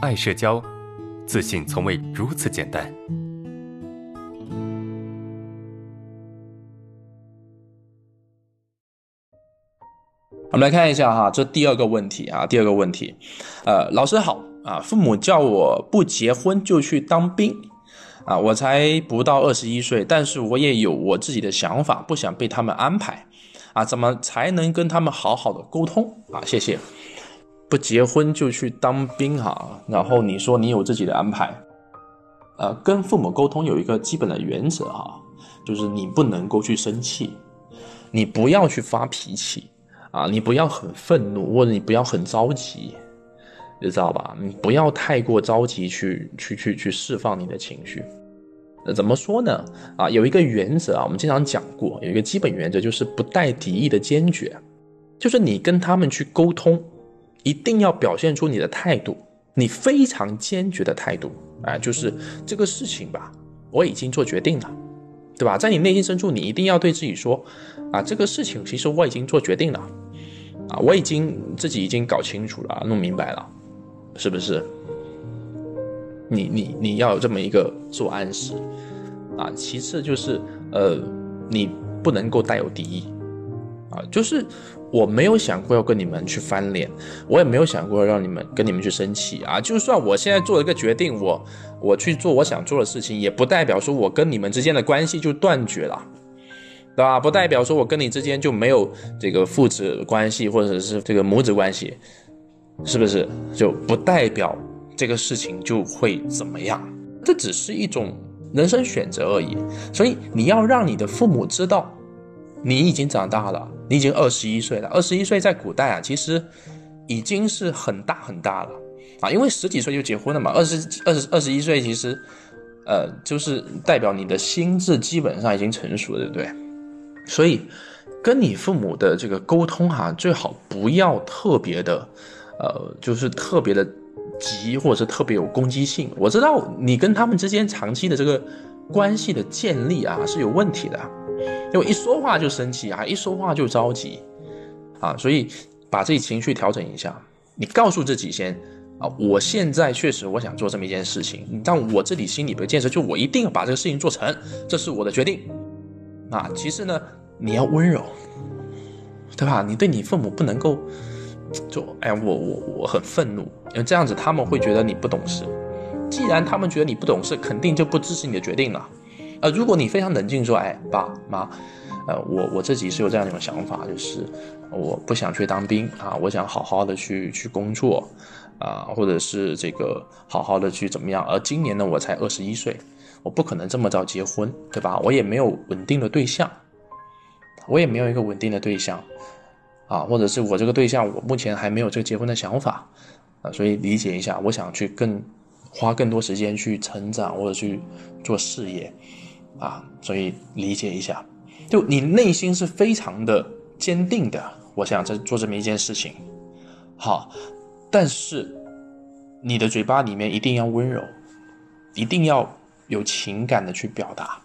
爱社交，自信从未如此简单。我们来看一下哈，这第二个问题啊，第二个问题，呃，老师好啊，父母叫我不结婚就去当兵啊，我才不到二十一岁，但是我也有我自己的想法，不想被他们安排啊，怎么才能跟他们好好的沟通啊？谢谢。不结婚就去当兵哈，然后你说你有自己的安排，呃，跟父母沟通有一个基本的原则哈，就是你不能够去生气，你不要去发脾气啊，你不要很愤怒或者你不要很着急，你知道吧？你不要太过着急去去去去释放你的情绪。呃，怎么说呢？啊，有一个原则啊，我们经常讲过，有一个基本原则就是不带敌意的坚决，就是你跟他们去沟通。一定要表现出你的态度，你非常坚决的态度，哎，就是这个事情吧，我已经做决定了，对吧？在你内心深处，你一定要对自己说，啊，这个事情其实我已经做决定了，啊，我已经自己已经搞清楚了，弄明白了，是不是？你你你要有这么一个自我暗示，啊，其次就是，呃，你不能够带有敌意。啊，就是我没有想过要跟你们去翻脸，我也没有想过让你们跟你们去生气啊。就算我现在做了一个决定，我我去做我想做的事情，也不代表说我跟你们之间的关系就断绝了，对吧？不代表说我跟你之间就没有这个父子关系或者是这个母子关系，是不是？就不代表这个事情就会怎么样？这只是一种人生选择而已。所以你要让你的父母知道。你已经长大了，你已经二十一岁了。二十一岁在古代啊，其实已经是很大很大了啊，因为十几岁就结婚了嘛。二十二十二十一岁，其实呃，就是代表你的心智基本上已经成熟了，对不对？所以跟你父母的这个沟通哈，最好不要特别的，呃，就是特别的急，或者是特别有攻击性。我知道你跟他们之间长期的这个关系的建立啊，是有问题的。因为一说话就生气啊，一说话就着急，啊，所以把自己情绪调整一下。你告诉自己先啊，我现在确实我想做这么一件事情，但我这里心里的建设就我一定要把这个事情做成，这是我的决定。啊，其次呢，你要温柔，对吧？你对你父母不能够就哎，我我我很愤怒，因为这样子他们会觉得你不懂事。既然他们觉得你不懂事，肯定就不支持你的决定了。呃，如果你非常冷静说，哎，爸妈，呃，我我自己是有这样一种想法，就是我不想去当兵啊，我想好好的去去工作，啊，或者是这个好好的去怎么样？而今年呢，我才二十一岁，我不可能这么早结婚，对吧？我也没有稳定的对象，我也没有一个稳定的对象，啊，或者是我这个对象，我目前还没有这个结婚的想法，啊，所以理解一下，我想去更花更多时间去成长或者去做事业。啊，所以理解一下，就你内心是非常的坚定的，我想在做这么一件事情，好，但是你的嘴巴里面一定要温柔，一定要有情感的去表达，